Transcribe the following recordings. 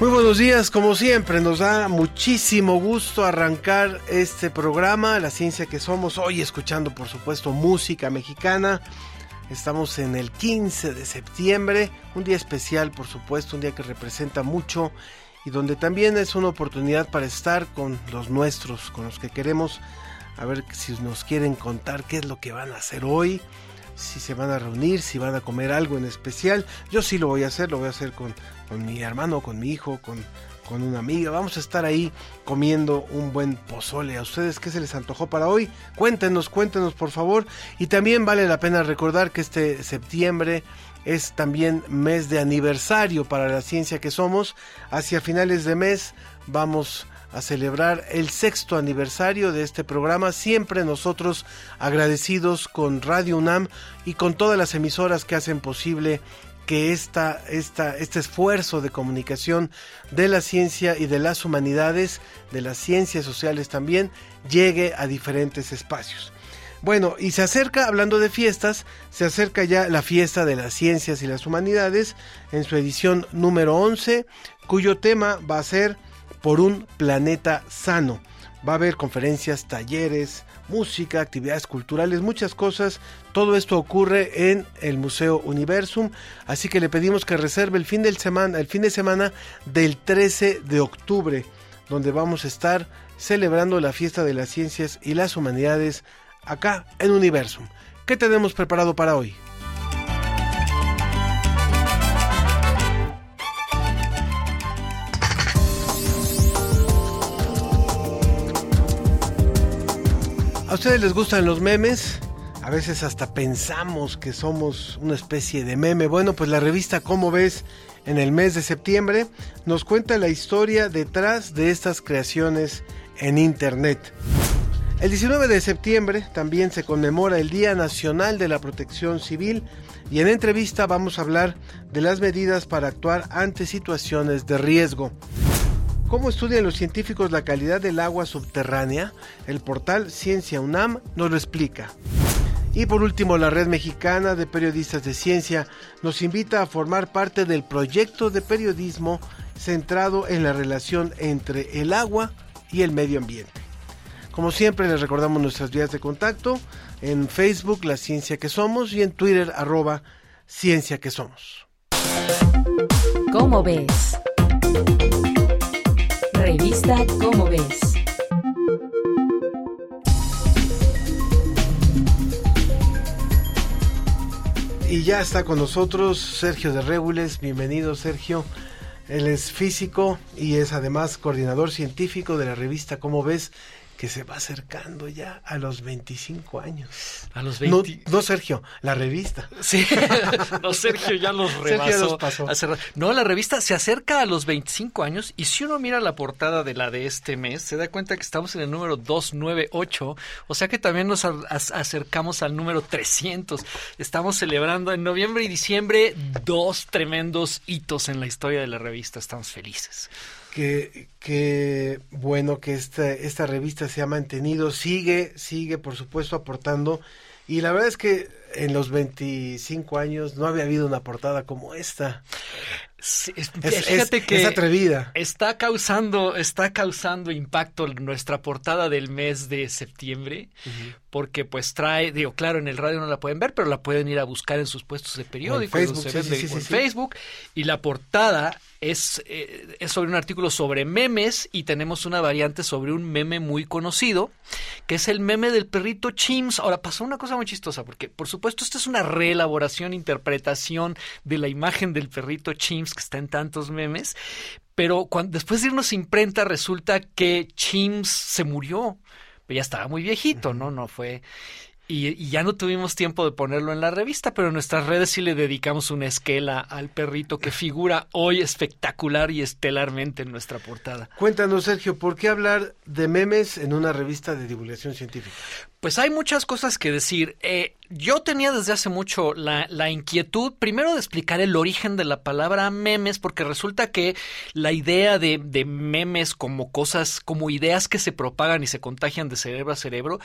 Muy buenos días, como siempre, nos da muchísimo gusto arrancar este programa, La Ciencia que Somos, hoy escuchando por supuesto música mexicana. Estamos en el 15 de septiembre, un día especial por supuesto, un día que representa mucho y donde también es una oportunidad para estar con los nuestros, con los que queremos, a ver si nos quieren contar qué es lo que van a hacer hoy, si se van a reunir, si van a comer algo en especial. Yo sí lo voy a hacer, lo voy a hacer con, con mi hermano, con mi hijo, con, con una amiga. Vamos a estar ahí comiendo un buen pozole. ¿A ustedes qué se les antojó para hoy? Cuéntenos, cuéntenos por favor. Y también vale la pena recordar que este septiembre es también mes de aniversario para la ciencia que somos. Hacia finales de mes vamos a celebrar el sexto aniversario de este programa, siempre nosotros agradecidos con Radio UNAM y con todas las emisoras que hacen posible que este esfuerzo de comunicación de la ciencia y de las humanidades, de las ciencias sociales también, llegue a diferentes espacios. Bueno, y se acerca, hablando de fiestas, se acerca ya la fiesta de las ciencias y las humanidades en su edición número 11, cuyo tema va a ser por un planeta sano. Va a haber conferencias, talleres, música, actividades culturales, muchas cosas. Todo esto ocurre en el Museo Universum, así que le pedimos que reserve el fin, semana, el fin de semana del 13 de octubre, donde vamos a estar celebrando la fiesta de las ciencias y las humanidades acá en Universum. ¿Qué tenemos preparado para hoy? Ustedes les gustan los memes? A veces hasta pensamos que somos una especie de meme. Bueno, pues la revista Cómo ves en el mes de septiembre nos cuenta la historia detrás de estas creaciones en Internet. El 19 de septiembre también se conmemora el Día Nacional de la Protección Civil y en entrevista vamos a hablar de las medidas para actuar ante situaciones de riesgo. ¿Cómo estudian los científicos la calidad del agua subterránea? El portal Ciencia UNAM nos lo explica. Y por último, la Red Mexicana de Periodistas de Ciencia nos invita a formar parte del proyecto de periodismo centrado en la relación entre el agua y el medio ambiente. Como siempre, les recordamos nuestras vías de contacto en Facebook, La Ciencia que Somos, y en Twitter, arroba Ciencia que Somos. ¿Cómo ves? Revista Cómo ves. Y ya está con nosotros Sergio de Régules. Bienvenido, Sergio. Él es físico y es además coordinador científico de la revista Cómo ves, que se va acercando ya a los 25 años. A los 20. No, no Sergio, la revista. Sí, no, Sergio ya los rebasó. Sergio los pasó. No, la revista se acerca a los 25 años y si uno mira la portada de la de este mes, se da cuenta que estamos en el número 298, o sea que también nos acercamos al número 300. Estamos celebrando en noviembre y diciembre dos tremendos hitos en la historia de la revista. Estamos felices. Que, que bueno que esta, esta revista se ha mantenido, sigue, sigue por supuesto aportando. Y la verdad es que en los 25 años no había habido una portada como esta. Sí, es- Es, fíjate es- que es atrevida. Está causando, está causando impacto nuestra portada del mes de septiembre, porque pues trae, digo, claro, en el radio no la pueden ver, pero la pueden ir a buscar en sus puestos de periódico, Facebook, se sí, en. Facebook, y la portada es, eh, es sobre un artículo sobre memes y tenemos una variante sobre un meme muy conocido, que es el meme del perrito Chims. Ahora, pasó una cosa muy chistosa, porque por supuesto esto es una reelaboración, interpretación de la imagen del perrito Chims que está en tantos memes, pero cuando, después de irnos a imprenta resulta que Chims se murió, pero ya estaba muy viejito, ¿no? No fue... y, y ya no tuvimos tiempo de ponerlo en la revista, pero en nuestras redes sí le dedicamos una esquela al perrito que figura hoy espectacular y estelarmente en nuestra portada. Cuéntanos, Sergio, ¿por qué hablar de memes en una revista de divulgación científica? Pues hay muchas cosas que decir. Eh, yo tenía desde hace mucho la, la, inquietud, primero de explicar el origen de la palabra memes, porque resulta que la idea de, de, memes como cosas, como ideas que se propagan y se contagian de cerebro a cerebro,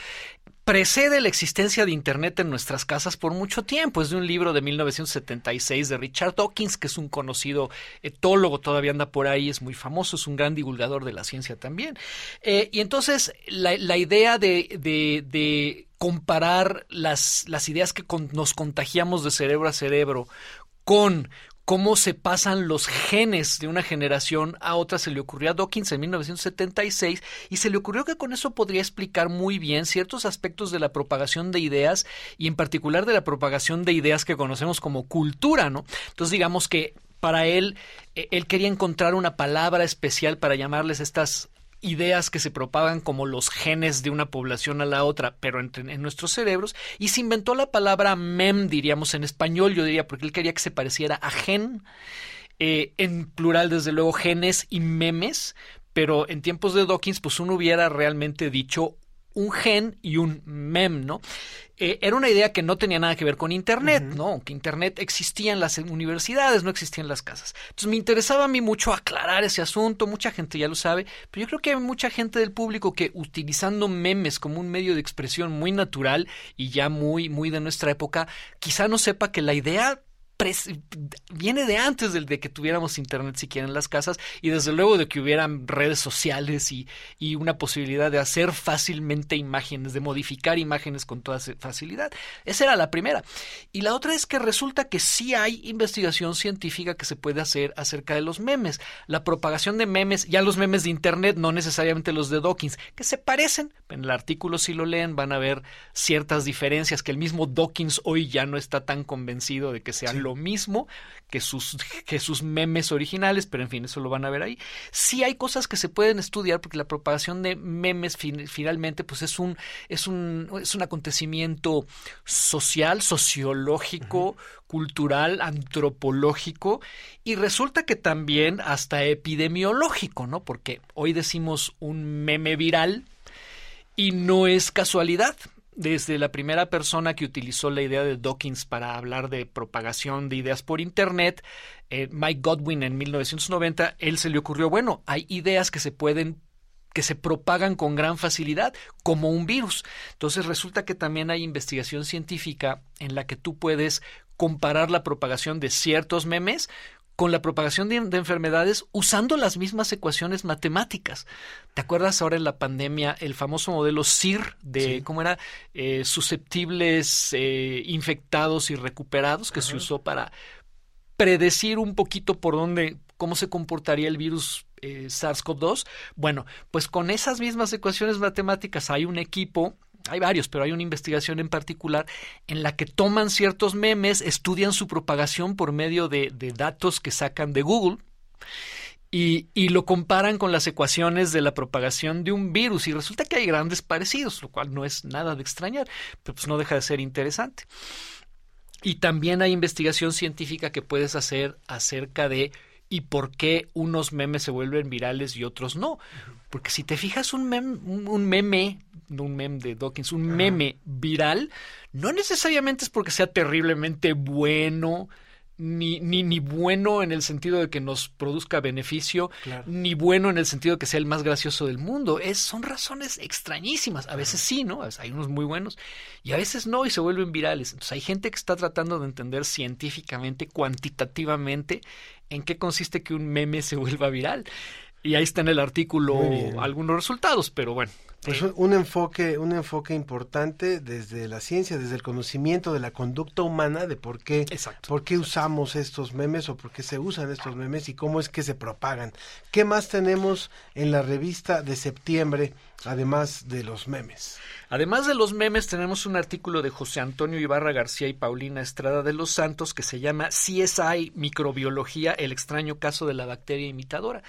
precede la existencia de Internet en nuestras casas por mucho tiempo. Es de un libro de 1976 de Richard Dawkins, que es un conocido etólogo, todavía anda por ahí, es muy famoso, es un gran divulgador de la ciencia también. Eh, y entonces la, idea de, de, comparar las, ideas que nos contagiamos de cerebro a cerebro con cómo se pasan los genes de una generación a otra. Se le ocurrió a Dawkins en 1976 y se le ocurrió que con eso podría explicar muy bien ciertos aspectos de la propagación de ideas y en particular de la propagación de ideas que conocemos como cultura, ¿no? Entonces digamos que para él, él quería encontrar una palabra especial para llamarles estas ideas que se propagan como los genes de una población a la otra, pero en, en, nuestros cerebros, y se inventó la palabra mem, diríamos en español, yo diría, porque él quería que se pareciera a gen, eh, en plural desde luego genes y memes, pero en tiempos de Dawkins, pues uno hubiera realmente dicho un gen y un mem, ¿no? Eh, era una idea que no tenía nada que ver con Internet, uh -huh. ¿no? Que Internet existía en las universidades, no existía en las casas. Entonces me interesaba a mí mucho aclarar ese asunto, mucha gente ya lo sabe, pero yo creo que hay mucha gente del público que utilizando memes como un medio de expresión muy natural y ya muy, muy de nuestra época, quizá no sepa que la idea viene de antes del de que tuviéramos internet siquiera en las casas y desde luego de que hubieran redes sociales y, y, una posibilidad de hacer fácilmente imágenes, de modificar imágenes con toda facilidad. Esa era la primera. Y la otra es que resulta que sí hay investigación científica que se puede hacer acerca de los memes. La propagación de memes, ya los memes de internet, no necesariamente los de Dawkins, que se parecen. En el artículo si lo leen van a ver ciertas diferencias que el mismo Dawkins hoy ya no está tan convencido de que sean lo mismo que sus, que sus memes originales, pero en fin, eso lo van a ver ahí. Sí hay cosas que se pueden estudiar porque la propagación de memes fin, finalmente pues es un, es un, es un acontecimiento social, sociológico, uh -huh. cultural, antropológico y resulta que también hasta epidemiológico, ¿no? Porque hoy decimos un meme viral y no es casualidad desde la primera persona que utilizó la idea de Dawkins para hablar de propagación de ideas por Internet, eh, Mike Godwin en 1990, él se le ocurrió, bueno, hay ideas que se pueden que se propagan con gran facilidad, como un virus. Entonces resulta que también hay investigación científica en la que tú puedes comparar la propagación de ciertos memes con la propagación de, de, enfermedades usando las mismas ecuaciones matemáticas. ¿Te acuerdas ahora en la pandemia el famoso modelo CIR de sí. cómo era eh, susceptibles, eh, infectados y recuperados que Ajá. se usó para predecir un poquito por dónde cómo se comportaría el virus eh, SARS-CoV-2? Bueno, pues con esas mismas ecuaciones matemáticas hay un equipo hay varios, pero hay una investigación en particular en la que toman ciertos memes, estudian su propagación por medio de, datos que sacan de Google y, y, lo comparan con las ecuaciones de la propagación de un virus y resulta que hay grandes parecidos, lo cual no es nada de extrañar, pero pues no deja de ser interesante. Y también hay investigación científica que puedes hacer acerca de y por qué unos memes se vuelven virales y otros no. Porque si te fijas un meme, un meme, no un meme de Dawkins, un meme viral, no necesariamente es porque sea terriblemente bueno, ni, ni, ni bueno en el sentido de que nos produzca beneficio, claro. ni bueno en el sentido de que sea el más gracioso del mundo. Es, son razones extrañísimas. A veces sí, ¿no? Hay unos muy buenos y a veces no y se vuelven virales. Entonces hay gente que está tratando de entender científicamente, cuantitativamente, en qué consiste que un meme se vuelva viral. Y ahí está en el artículo algunos resultados, pero bueno. Pues un enfoque, un enfoque importante desde la ciencia, desde el conocimiento de la conducta humana, de por qué, exacto, por qué usamos estos memes o por qué se usan estos memes y cómo es que se propagan. ¿Qué más tenemos en la revista de septiembre, además de los memes? Además de los memes, tenemos un artículo de José Antonio Ibarra García y Paulina Estrada de los Santos que se llama CSI Microbiología, el extraño caso de la bacteria imitadora.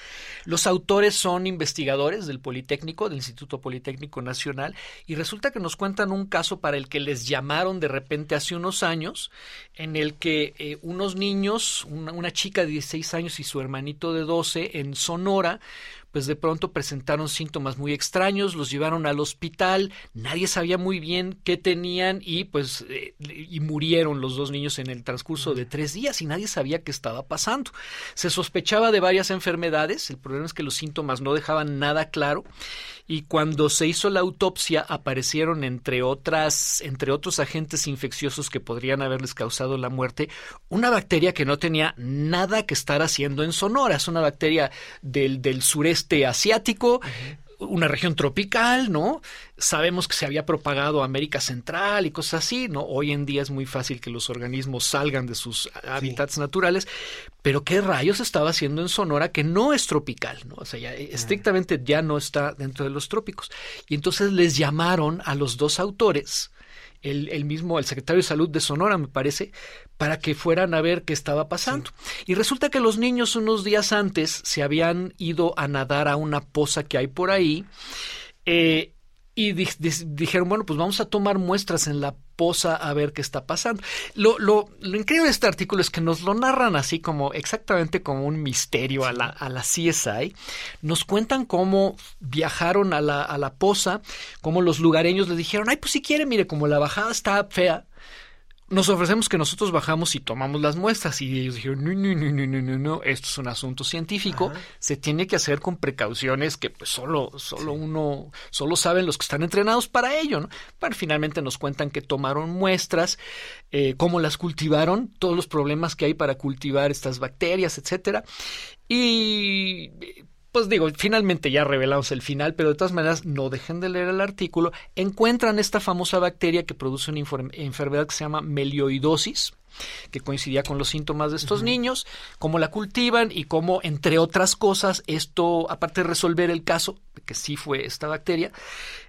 Los autores son investigadores del Politécnico, del Instituto Politécnico Politécnico Nacional y resulta que nos cuentan un caso para el que les llamaron de repente hace unos años, en el que eh, unos niños, una, chica de 16 años y su hermanito de 12 en Sonora, pues de pronto presentaron síntomas muy extraños, los llevaron al hospital, nadie sabía muy bien qué tenían y pues eh, y murieron los dos niños en el transcurso de tres días y nadie sabía qué estaba pasando. Se sospechaba de varias enfermedades, el problema es que los síntomas no dejaban nada claro y cuando se hizo la autopsia aparecieron entre otras entre otros agentes infecciosos que podrían haberles causado la muerte una bacteria que no tenía nada que estar haciendo en Sonora, es una bacteria del, del sureste asiático, una región tropical, ¿no? Sabemos que se había propagado a América Central y cosas así, ¿no? Hoy en día es muy fácil que los organismos salgan de sus hábitats naturales, pero ¿qué rayos estaba haciendo en Sonora que no es tropical, ¿no? O sea, ya, estrictamente ya no está dentro de los trópicos. Y entonces les llamaron a los dos autores, el, el, mismo, el secretario de salud de Sonora, me parece, para que fueran a ver qué estaba pasando. Sí. Y resulta que los niños unos días antes se habían ido a nadar a una poza que hay por ahí. Eh, y di di dijeron, bueno, pues vamos a tomar muestras en la poza a ver qué está pasando. Lo, lo, lo, increíble de este artículo es que nos lo narran así como exactamente como un misterio a la, a la CSI. Nos cuentan cómo viajaron a la, a la poza, cómo los lugareños les dijeron, ay, pues si quiere, mire, como la bajada está fea, nos ofrecemos que nosotros bajamos y tomamos las muestras y ellos dijeron, no, no, no, no, no, no, no, esto es un asunto científico, Ajá. se tiene que hacer con precauciones que pues solo, solo sí. uno, solo saben los que están entrenados para ello, ¿no? Bueno, finalmente nos cuentan que tomaron muestras, eh, cómo las cultivaron, todos los problemas que hay para cultivar estas bacterias, etcétera, y pues digo, finalmente ya revelamos el final, pero de todas maneras no dejen de leer el artículo. Encuentran esta famosa bacteria que produce una enfermedad que se llama melioidosis, que coincidía con los síntomas de estos uh -huh. niños, cómo la cultivan y cómo, entre otras cosas, esto, aparte de resolver el caso, de que sí fue esta bacteria,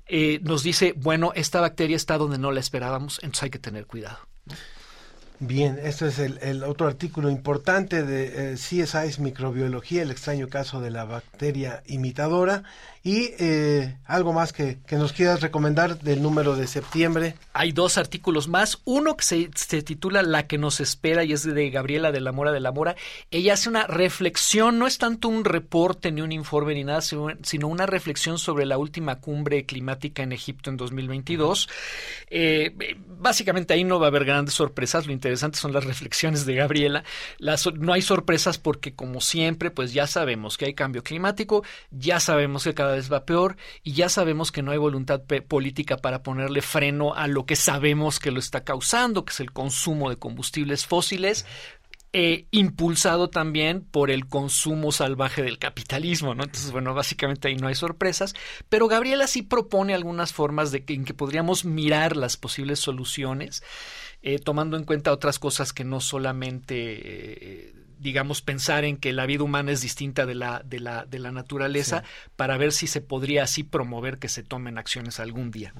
eh, nos dice, bueno, esta bacteria está donde no la esperábamos, entonces hay que tener cuidado. ¿no? Bien, este es el, el, otro artículo importante de eh, CSI's Microbiología, el extraño caso de la bacteria imitadora. Y eh, algo más que, que, nos quieras recomendar del número de septiembre. Hay dos artículos más. Uno que se, se, titula La que nos espera y es de Gabriela de la Mora de la Mora. Ella hace una reflexión, no es tanto un reporte ni un informe ni nada, sino una reflexión sobre la última cumbre climática en Egipto en 2022. Eh, básicamente ahí no va a haber grandes sorpresas. Lo interesante son las reflexiones de Gabriela. No hay sorpresas porque, como siempre, pues ya sabemos que hay cambio climático, ya sabemos que cada va peor y ya sabemos que no hay voluntad política para ponerle freno a lo que sabemos que lo está causando, que es el consumo de combustibles fósiles, eh, impulsado también por el consumo salvaje del capitalismo. Entonces, bueno, básicamente ahí no hay sorpresas, pero Gabriela sí propone algunas formas en que podríamos mirar las posibles soluciones, eh, tomando en cuenta otras cosas que no solamente eh, digamos, pensar en que la vida humana es distinta de la, de la, de la naturaleza sí. para ver si se podría así promover que se tomen acciones algún día.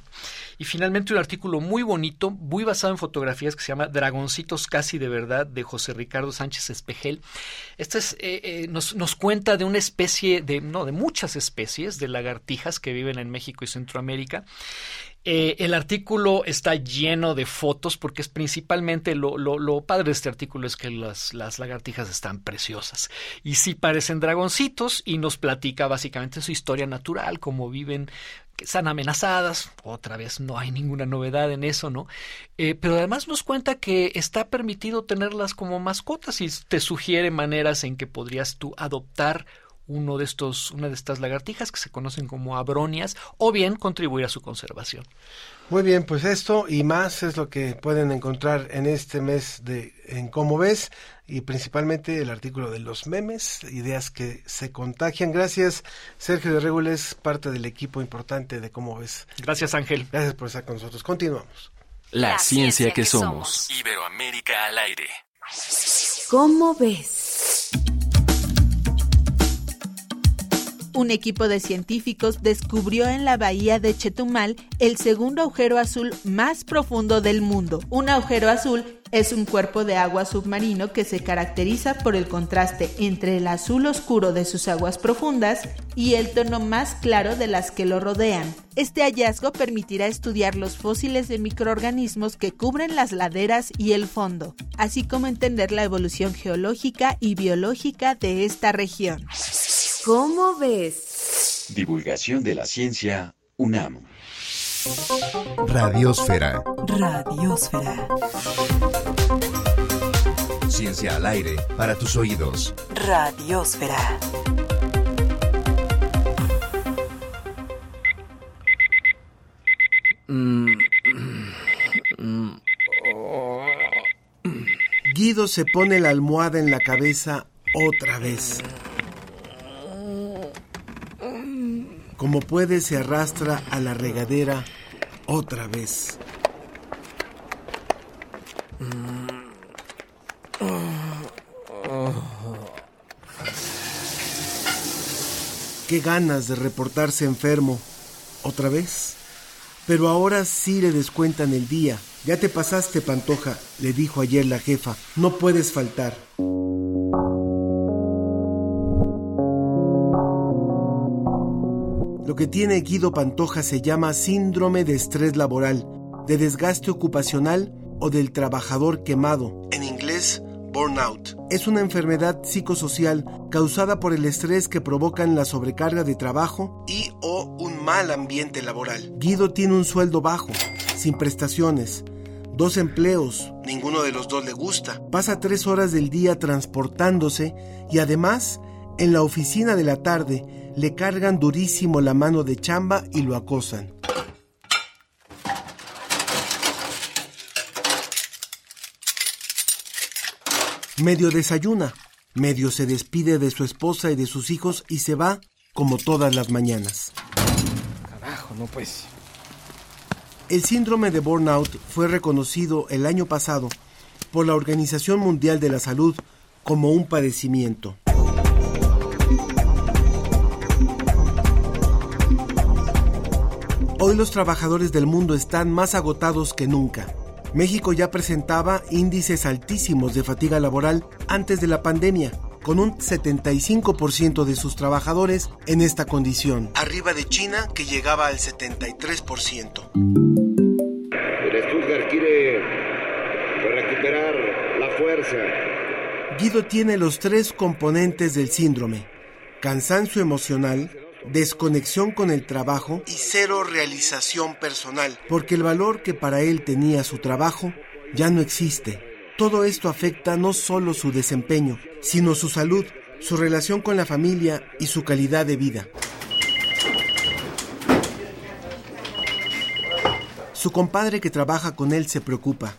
Y finalmente un artículo muy bonito, muy basado en fotografías que se llama Dragoncitos casi de verdad de José Ricardo Sánchez Espejel. Este es, eh, eh, nos, nos cuenta de una especie de, no, de muchas especies de lagartijas que viven en México y Centroamérica eh, el artículo está lleno de fotos porque es principalmente lo, lo, padre de este artículo es que las, las, lagartijas están preciosas y sí parecen dragoncitos y nos platica básicamente su historia natural, cómo viven que están amenazadas, otra vez no hay ninguna novedad en eso, ¿no? Eh, pero además nos cuenta que está permitido tenerlas como mascotas y te sugiere maneras en que podrías tú adoptar uno de estos, una de estas lagartijas que se conocen como abronias, o bien contribuir a su conservación. Muy bien, pues esto y más es lo que pueden encontrar en este mes de en Cómo ves y principalmente el artículo de los memes, ideas que se contagian. Gracias, Sergio de Regules, parte del equipo importante de Cómo ves. Gracias, Ángel. Gracias por estar con nosotros. Continuamos. La, La ciencia, ciencia, que, que somos. somos. Iberoamérica al aire. ¿Cómo ves? Un equipo de científicos descubrió en la bahía de Chetumal el segundo agujero azul más profundo del mundo, un agujero azul Es un cuerpo de agua submarino que se caracteriza por el contraste entre el azul oscuro de sus aguas profundas y el tono más claro de las que lo rodean. Este hallazgo permitirá estudiar los fósiles de microorganismos que cubren las laderas y el fondo, así como entender la evolución geológica y biológica de esta región. ¿Cómo ves? Divulgación de la ciencia UNAM. Radiosfera. Radiosfera. Ciencia al aire para tus oídos. Radiosfera. Guido se pone la almohada en la cabeza otra vez. Como puede, se arrastra a la regadera otra vez. Qué ganas de reportarse enfermo. ¿Otra vez? Pero ahora sí le descuentan el día. Ya te pasaste, Pantoja, le dijo ayer la jefa. No puedes faltar. Lo que tiene Guido Pantoja se llama síndrome de estrés laboral, de desgaste ocupacional o del trabajador quemado. En inglés, burnout. Es una enfermedad psicosocial causada por el estrés que provocan la sobrecarga de trabajo y o un mal ambiente laboral. Guido tiene un sueldo bajo, sin prestaciones, dos empleos, ninguno de los dos le gusta. Pasa tres horas del día transportándose y además, en la oficina de la tarde, le cargan durísimo la mano de chamba y lo acosan. Medio desayuna, medio se despide de su esposa y de sus hijos y se va como todas las mañanas. Carajo, no pues. El síndrome de burnout fue reconocido el año pasado por la Organización Mundial de la Salud como un padecimiento. Hoy los trabajadores del mundo están más agotados que nunca. México ya presentaba índices altísimos de fatiga laboral antes de la pandemia, con un 75% de sus trabajadores en esta condición, arriba de China que llegaba al 73%. El Stuttgart quiere recuperar la fuerza. Guido tiene los tres componentes del síndrome, cansancio emocional, desconexión con el trabajo y cero realización personal, porque el valor que para él tenía su trabajo ya no existe. Todo esto afecta no solo su desempeño, sino su salud, su relación con la familia y su calidad de vida. Su compadre que trabaja con él se preocupa.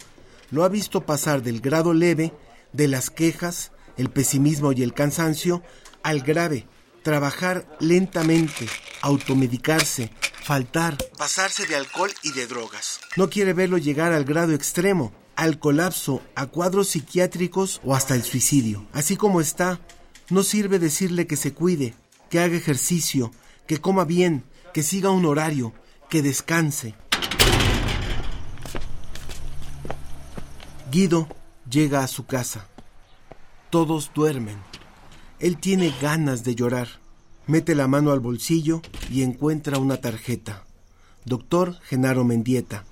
Lo ha visto pasar del grado leve, de las quejas, el pesimismo y el cansancio, al grave, trabajar lentamente, automedicarse, faltar, pasarse de alcohol y de drogas. No quiere verlo llegar al grado extremo, al colapso, a cuadros psiquiátricos o hasta el suicidio. Así como está, no sirve decirle que se cuide, que haga ejercicio, que coma bien, que siga un horario, que descanse. Guido llega a su casa. Todos duermen. Él tiene ganas de llorar. Mete la mano al bolsillo y encuentra una tarjeta. Doctor Genaro Mendieta,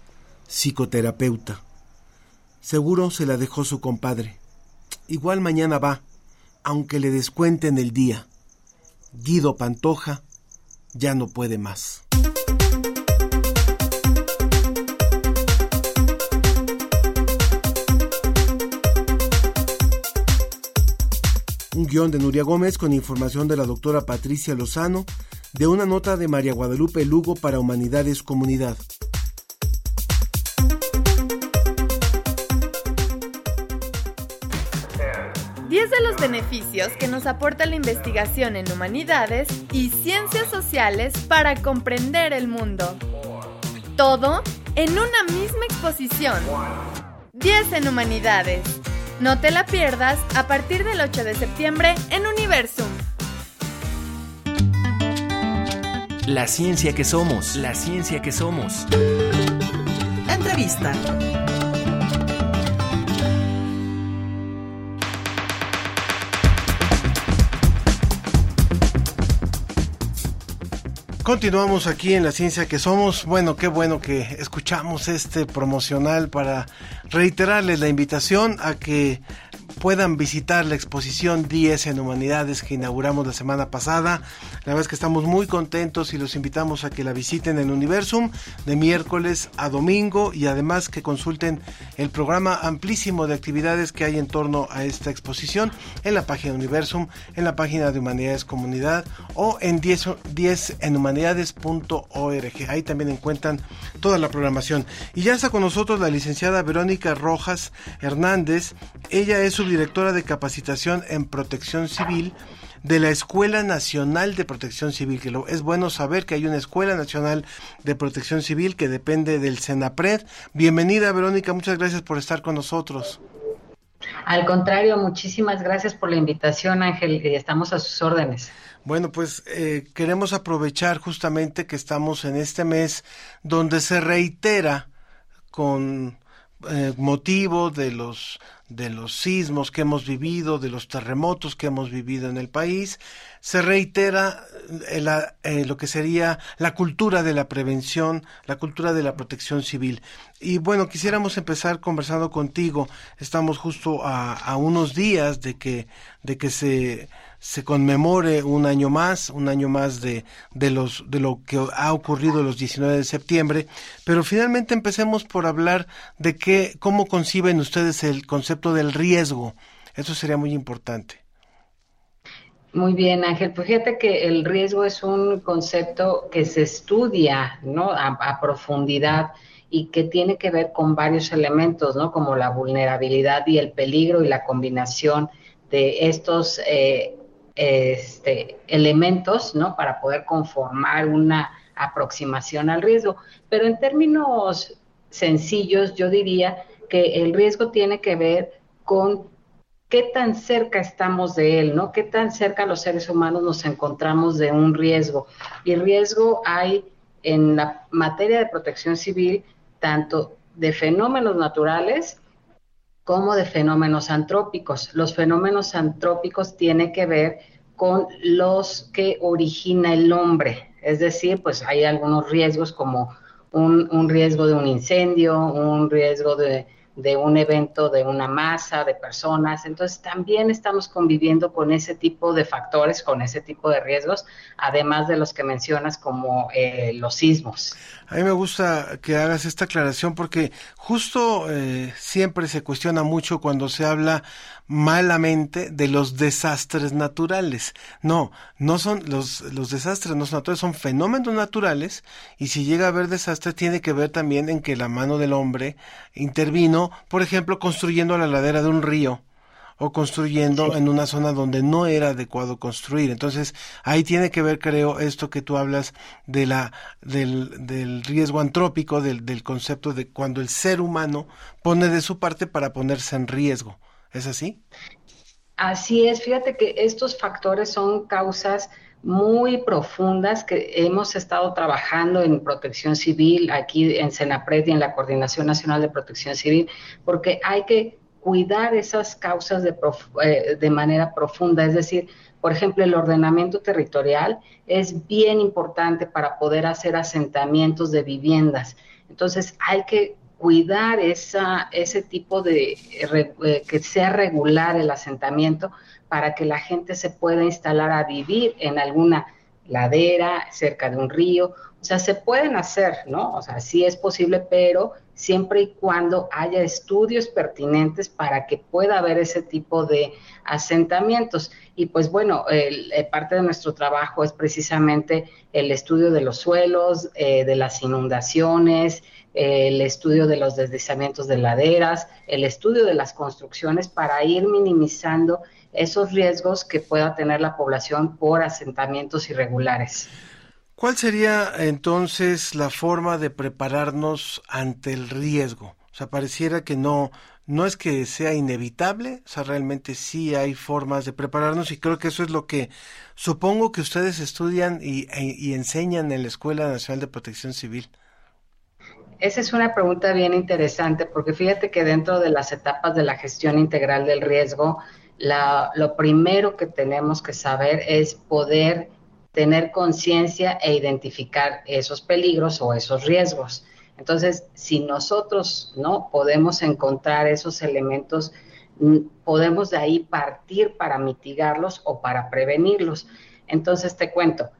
psicoterapeuta. Seguro se la dejó su compadre. Igual mañana va, aunque le descuenten el día. Guido Pantoja ya no puede más. Un guion de Nuria Gómez con información de la doctora Patricia Lozano, de una nota de María Guadalupe Lugo para Humanidades Comunidad. Diez de los beneficios que nos aporta la investigación en humanidades y ciencias sociales para comprender el mundo. Todo en una misma exposición. 10 en humanidades. No te la pierdas a partir del 8 de septiembre en Universum. La ciencia que somos, la ciencia que somos. Entrevista. Continuamos aquí en la ciencia que somos. Bueno, qué bueno que escuchamos este promocional para reiterarles la invitación a que puedan visitar la exposición 10 en Humanidades que inauguramos la semana pasada. La verdad es que estamos muy contentos y los invitamos a que la visiten en Universum de miércoles a domingo y además que consulten el programa amplísimo de actividades que hay en torno a esta exposición en la página Universum, en la página de Humanidades Comunidad o en 10, 10 en humanidades.org. Ahí también encuentran toda la programación. Y ya está con nosotros la licenciada Verónica Rojas Hernández. Ella es subdirectora de capacitación en protección civil de la Escuela Nacional de Protección Civil, que lo, es bueno saber que hay una Escuela Nacional de Protección Civil que depende del CENAPRED. Bienvenida Verónica, muchas gracias por estar con nosotros. Al contrario, muchísimas gracias por la invitación Ángel, y estamos a sus órdenes. Bueno, pues eh, queremos aprovechar justamente que estamos en este mes donde se reitera con eh, motivo de los de los sismos que hemos vivido, de los terremotos que hemos vivido en el país, se reitera eh, eh, lo que sería la cultura de la prevención, la cultura de la protección civil. Y bueno, quisiéramos empezar conversando contigo. Estamos justo a, a unos días de que, de que se se conmemore un año más, un año más de, de, los, de lo que ha ocurrido los 19 de septiembre, pero finalmente empecemos por hablar de qué, cómo conciben ustedes el concepto del riesgo. Eso sería muy importante. Muy bien, Ángel. Pues fíjate que el riesgo es un concepto que se estudia ¿no? a, profundidad y que tiene que ver con varios elementos, ¿no? Como la vulnerabilidad y el peligro y la combinación de estos eh, este, elementos, ¿no? Para poder conformar una aproximación al riesgo. Pero en términos sencillos, yo diría que el riesgo tiene que ver con qué tan cerca estamos de él, ¿no? Qué tan cerca los seres humanos nos encontramos de un riesgo. Y riesgo hay en la materia de protección civil tanto de fenómenos naturales como de fenómenos antrópicos. Los fenómenos antrópicos tienen que ver con los que origina el hombre, es decir, pues hay algunos riesgos como un, un riesgo de un incendio, un riesgo de, de un evento de una masa de personas. Entonces también estamos conviviendo con ese tipo de factores, con ese tipo de riesgos, además de los que mencionas como eh, los sismos. A mí me gusta que hagas esta aclaración porque justo eh, siempre se cuestiona mucho cuando se habla malamente de los desastres naturales. No, no son los, los desastres no son naturales, son fenómenos naturales y si llega a haber desastre tiene que ver también en que la mano del hombre intervino, por ejemplo, construyendo la ladera de un río o construyendo en una zona donde no era adecuado construir. Entonces, ahí tiene que ver, creo, esto que tú hablas de la, del, del riesgo antrópico, del, del concepto de cuando el ser humano pone de su parte para ponerse en riesgo. ¿Es así? Así es, fíjate que estos factores son causas muy profundas que hemos estado trabajando en protección civil aquí en Senapred y en la Coordinación Nacional de Protección Civil, porque hay que cuidar esas causas de, eh, de manera profunda, es decir, por ejemplo, el ordenamiento territorial es bien importante para poder hacer asentamientos de viviendas. Entonces, hay que cuidar esa, ese tipo de, eh, que sea regular el asentamiento para que la gente se pueda instalar a vivir en alguna ladera, cerca de un río. O sea, se pueden hacer, ¿no? O sea, sí es posible, pero siempre y cuando haya estudios pertinentes para que pueda haber ese tipo de asentamientos. Y pues bueno, eh, parte de nuestro trabajo es precisamente el estudio de los suelos, eh, de las inundaciones, el estudio de los deslizamientos de laderas, el estudio de las construcciones para ir minimizando esos riesgos que pueda tener la población por asentamientos irregulares. ¿Cuál sería entonces la forma de prepararnos ante el riesgo? O sea, pareciera que no, no es que sea inevitable, o sea, realmente sí hay formas de prepararnos y creo que eso es lo que supongo que ustedes estudian y, e, y enseñan en la Escuela Nacional de Protección Civil. Esa es una pregunta bien interesante porque fíjate que dentro de las etapas de la gestión integral del riesgo, lo primero que tenemos que saber es poder tener conciencia e identificar esos peligros o esos riesgos. Entonces, si nosotros no podemos encontrar esos elementos, podemos de ahí partir para mitigarlos o para prevenirlos. Entonces, te cuento,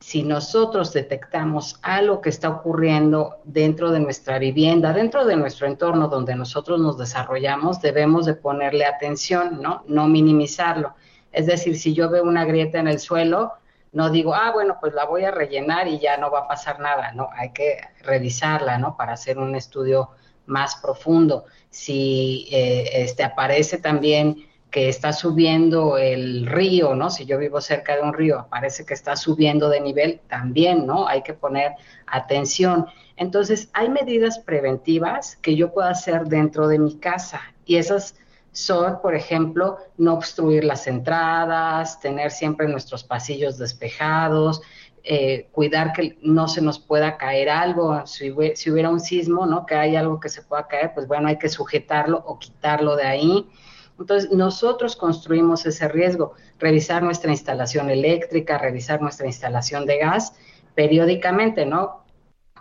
si nosotros detectamos algo que está ocurriendo dentro de nuestra vivienda, dentro de nuestro entorno donde nosotros nos desarrollamos, debemos de ponerle atención, ¿no? No minimizarlo. Es decir, si yo veo una grieta en el suelo, no digo, ah, bueno, pues la voy a rellenar y ya no va a pasar nada, no, hay que revisarla, ¿no? Para hacer un estudio más profundo. Si eh, este, aparece también que está subiendo el río, ¿no? Si yo vivo cerca de un río, parece que está subiendo de nivel, también, ¿no? Hay que poner atención. Entonces, hay medidas preventivas que yo puedo hacer dentro de mi casa y esas son, por ejemplo, no obstruir las entradas, tener siempre nuestros pasillos despejados, eh, cuidar que no se nos pueda caer algo, si, hubiera un sismo, ¿no? Que hay algo que se pueda caer, pues bueno, hay que sujetarlo o quitarlo de ahí. Entonces, nosotros construimos ese riesgo, revisar nuestra instalación eléctrica, revisar nuestra instalación de gas periódicamente, ¿no?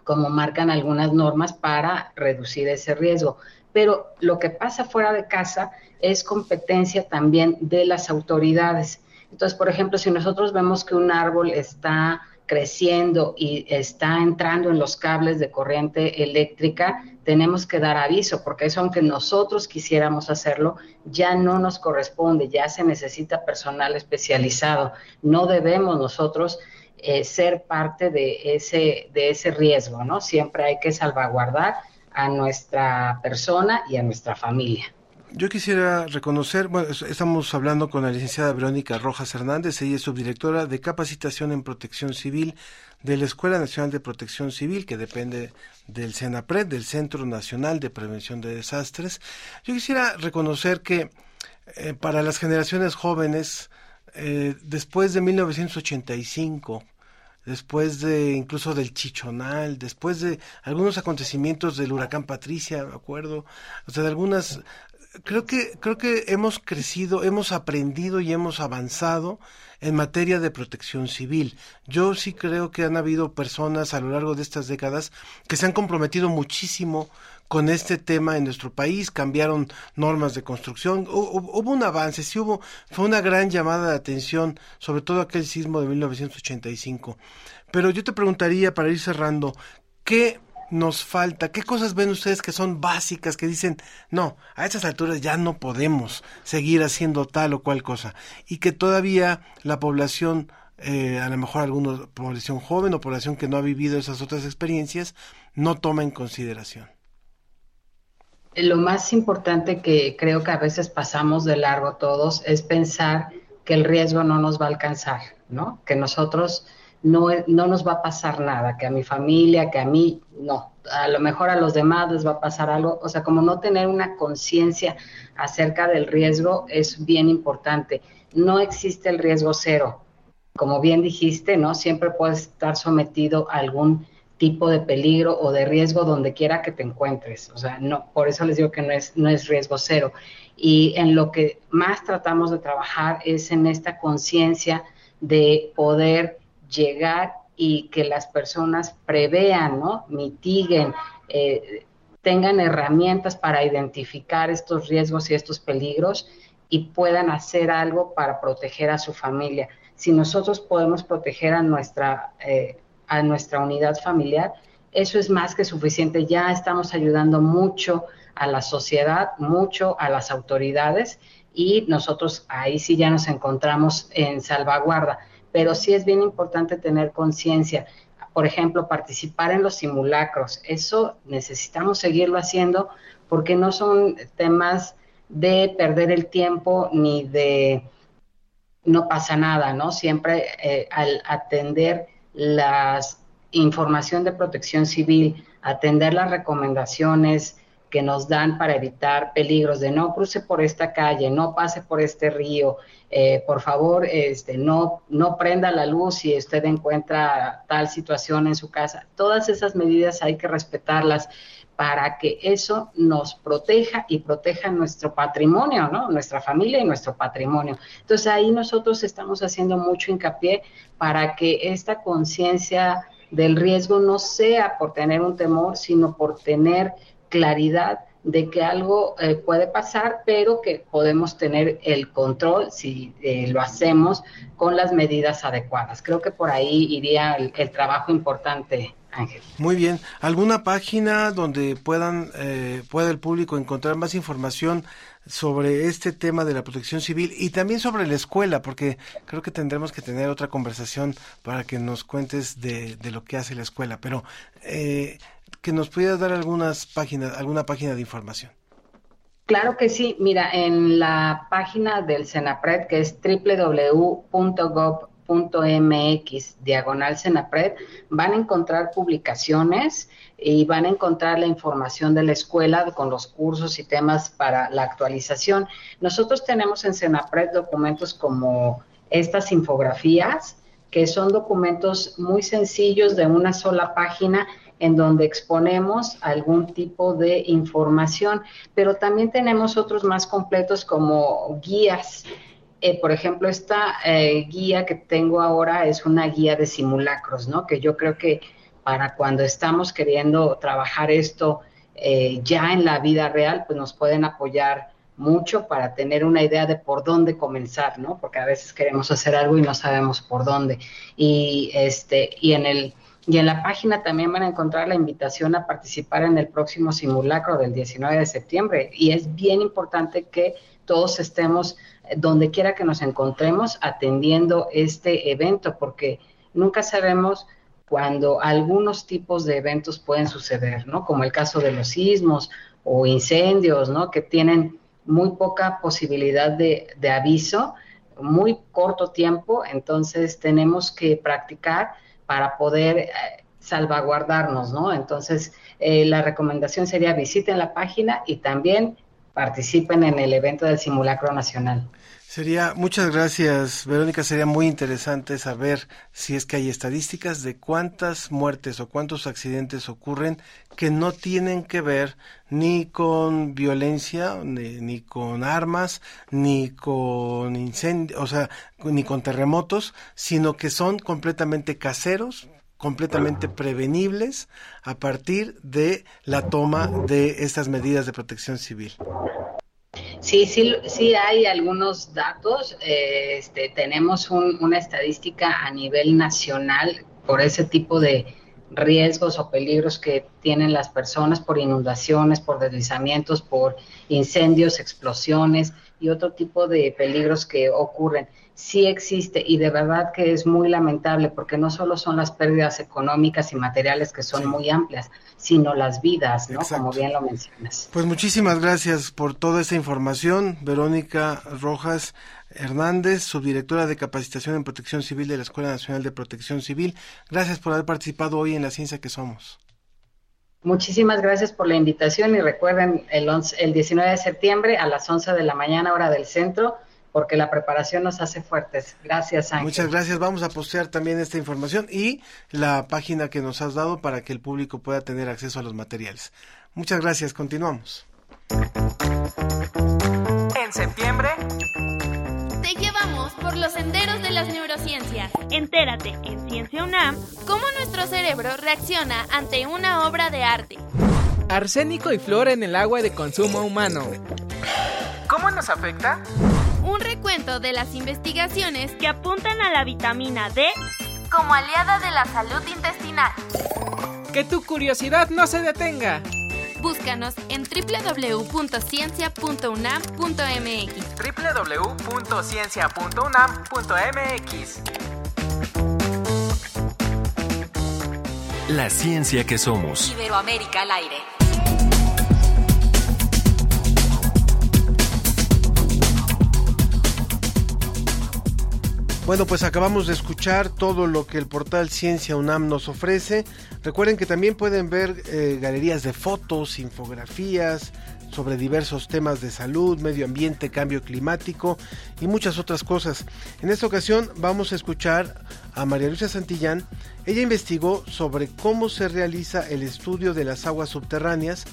Como marcan algunas normas para reducir ese riesgo pero lo que pasa fuera de casa es competencia también de las autoridades. Entonces, por ejemplo, si nosotros vemos que un árbol está creciendo y está entrando en los cables de corriente eléctrica, tenemos que dar aviso, porque eso aunque nosotros quisiéramos hacerlo, ya no nos corresponde, ya se necesita personal especializado. No debemos nosotros eh, ser parte de ese, de ese riesgo, ¿no? Siempre hay que salvaguardar a nuestra persona y a nuestra familia. Yo quisiera reconocer, bueno, estamos hablando con la licenciada Verónica Rojas Hernández, ella es subdirectora de capacitación en protección civil de la Escuela Nacional de Protección Civil, que depende del CENAPRED, del Centro Nacional de Prevención de Desastres. Yo quisiera reconocer que eh, para las generaciones jóvenes, eh, después de 1985, después de incluso del Chichonal, después de algunos acontecimientos del huracán Patricia, me acuerdo, o sea, de algunas creo que creo que hemos crecido, hemos aprendido y hemos avanzado en materia de protección civil. Yo sí creo que han habido personas a lo largo de estas décadas que se han comprometido muchísimo con este tema en nuestro país, cambiaron normas de construcción, hubo un avance, sí hubo, fue una gran llamada de atención, sobre todo aquel sismo de 1985. Pero yo te preguntaría, para ir cerrando, ¿qué nos falta? ¿Qué cosas ven ustedes que son básicas, que dicen, no, a estas alturas ya no podemos seguir haciendo tal o cual cosa? Y que todavía la población, eh, a lo mejor alguna población joven o población que no ha vivido esas otras experiencias, no toma en consideración lo más importante que creo que a veces pasamos de largo todos es pensar que el riesgo no nos va a alcanzar, ¿no? Que nosotros no, no nos va a pasar nada, que a mi familia, que a mí, no. A lo mejor a los demás les va a pasar algo. O sea, como no tener una conciencia acerca del riesgo es bien importante. No existe el riesgo cero. Como bien dijiste, ¿no? Siempre puedes estar sometido a algún tipo de peligro o de riesgo donde quiera que te encuentres. O sea, no, por eso les digo que no es, no es riesgo cero. Y en lo que más tratamos de trabajar es en esta conciencia de poder llegar y que las personas prevean, ¿no? Mitiguen, eh, tengan herramientas para identificar estos riesgos y estos peligros y puedan hacer algo para proteger a su familia. Si nosotros podemos proteger a nuestra eh, a nuestra unidad familiar, eso es más que suficiente. Ya estamos ayudando mucho a la sociedad, mucho a las autoridades y nosotros ahí sí ya nos encontramos en salvaguarda. Pero sí es bien importante tener conciencia. Por ejemplo, participar en los simulacros. Eso necesitamos seguirlo haciendo porque no son temas de perder el tiempo ni de no pasa nada, ¿no? Siempre eh, al atender la información de protección civil, atender las recomendaciones que nos dan para evitar peligros de no cruce por esta calle, no pase por este río, eh, por favor, este, no, no prenda la luz si usted encuentra tal situación en su casa. Todas esas medidas hay que respetarlas para que eso nos proteja y proteja nuestro patrimonio, ¿no? Nuestra familia y nuestro patrimonio. Entonces ahí nosotros estamos haciendo mucho hincapié para que esta conciencia del riesgo no sea por tener un temor, sino por tener claridad de que algo eh, puede pasar, pero que podemos tener el control si eh, lo hacemos con las medidas adecuadas. Creo que por ahí iría el, trabajo importante, Ángel. Muy bien. ¿Alguna página donde puedan eh, pueda el público encontrar más información sobre este tema de la protección civil y también sobre la escuela, porque creo que tendremos que tener otra conversación para que nos cuentes de, de lo que hace la escuela. Pero eh, que nos pudieras dar algunas páginas, alguna página de información. Claro que sí. Mira, en la página del Senapred, que es www.gov.mx, diagonal Senapred, van a encontrar publicaciones y van a encontrar la información de la escuela con los cursos y temas para la actualización. Nosotros tenemos en Senapred documentos como estas infografías, que son documentos muy sencillos de una sola página en donde exponemos algún tipo de información, pero también tenemos otros más completos como guías. Eh, por ejemplo, esta eh, guía que tengo ahora es una guía de simulacros, ¿no? Que yo creo que para cuando estamos queriendo trabajar esto eh, ya en la vida real, pues nos pueden apoyar mucho para tener una idea de por dónde comenzar, ¿no? Porque a veces queremos hacer algo y no sabemos por dónde. Y este, y en el y en la página también van a encontrar la invitación a participar en el próximo simulacro del 19 de septiembre. Y es bien importante que todos estemos eh, donde quiera que nos encontremos atendiendo este evento, porque nunca sabemos cuando algunos tipos de eventos pueden suceder, ¿no? Como el caso de los sismos o incendios, ¿no? Que tienen muy poca posibilidad de, de aviso, muy corto tiempo, entonces tenemos que practicar para poder eh, salvaguardarnos, ¿no? Entonces, eh, la recomendación sería visiten la página y también participen en el evento del simulacro nacional. Sería, muchas gracias, Verónica. Sería muy interesante saber si es que hay estadísticas de cuántas muertes o cuántos accidentes ocurren que no tienen que ver ni con violencia, ni, ni con armas, ni con incendios, o sea, ni con terremotos, sino que son completamente caseros, completamente prevenibles a partir de la toma de estas medidas de protección civil. Sí, sí, sí hay algunos datos. Eh, este, tenemos una estadística a nivel nacional por ese tipo de riesgos o peligros que tienen las personas por inundaciones, por deslizamientos, por incendios, explosiones y otro tipo de peligros que ocurren sí existe y de verdad que es muy lamentable porque no solo son las pérdidas económicas y materiales que son muy amplias, sino las vidas, ¿no? Como bien lo mencionas. Pues muchísimas gracias por toda esa información, Verónica Rojas Hernández, subdirectora de capacitación en protección civil de la Escuela Nacional de Protección Civil. Gracias por haber participado hoy en la ciencia que somos. Muchísimas gracias por la invitación y recuerden el, el 19 de septiembre a las 11 de la mañana hora del centro porque la preparación nos hace fuertes. Gracias, Ángel. Muchas gracias. Vamos a postear también esta información y la página que nos has dado para que el público pueda tener acceso a los materiales. Muchas gracias. Continuamos. En septiembre te llevamos por los senderos de las neurociencias. Entérate en Ciencia UNAM cómo nuestro cerebro reacciona ante una obra de arte. Arsénico y flora en el agua de consumo humano. ¿Cómo nos afecta? un recuento de las investigaciones que apuntan a la vitamina D como aliada de la salud intestinal. Que tu curiosidad no se detenga. Búscanos en www.ciencia.unam.mx. www.ciencia.unam.mx. La ciencia que somos. Iberoamérica al aire. Bueno, pues acabamos de escuchar todo lo que el portal Ciencia UNAM nos ofrece. Recuerden que también pueden ver eh, galerías de fotos, infografías sobre diversos temas de salud, medio ambiente, cambio climático y muchas otras cosas. En esta ocasión vamos a escuchar a María Luisa Santillán. Ella investigó sobre cómo se realiza el estudio de las aguas subterráneas,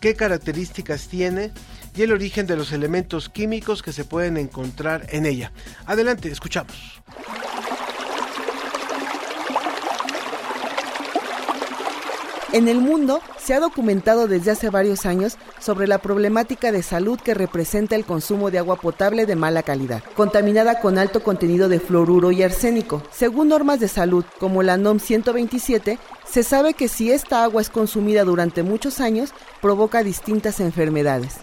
qué características tiene y el origen de los elementos químicos que se pueden encontrar en ella. Adelante, escuchamos. En el mundo se ha documentado desde hace varios años sobre la problemática de salud que representa el consumo de agua potable de mala calidad, contaminada con alto contenido de fluoruro y arsénico. Según normas de salud como la NOM 127, se sabe que si esta agua es consumida durante muchos años, provoca distintas enfermedades.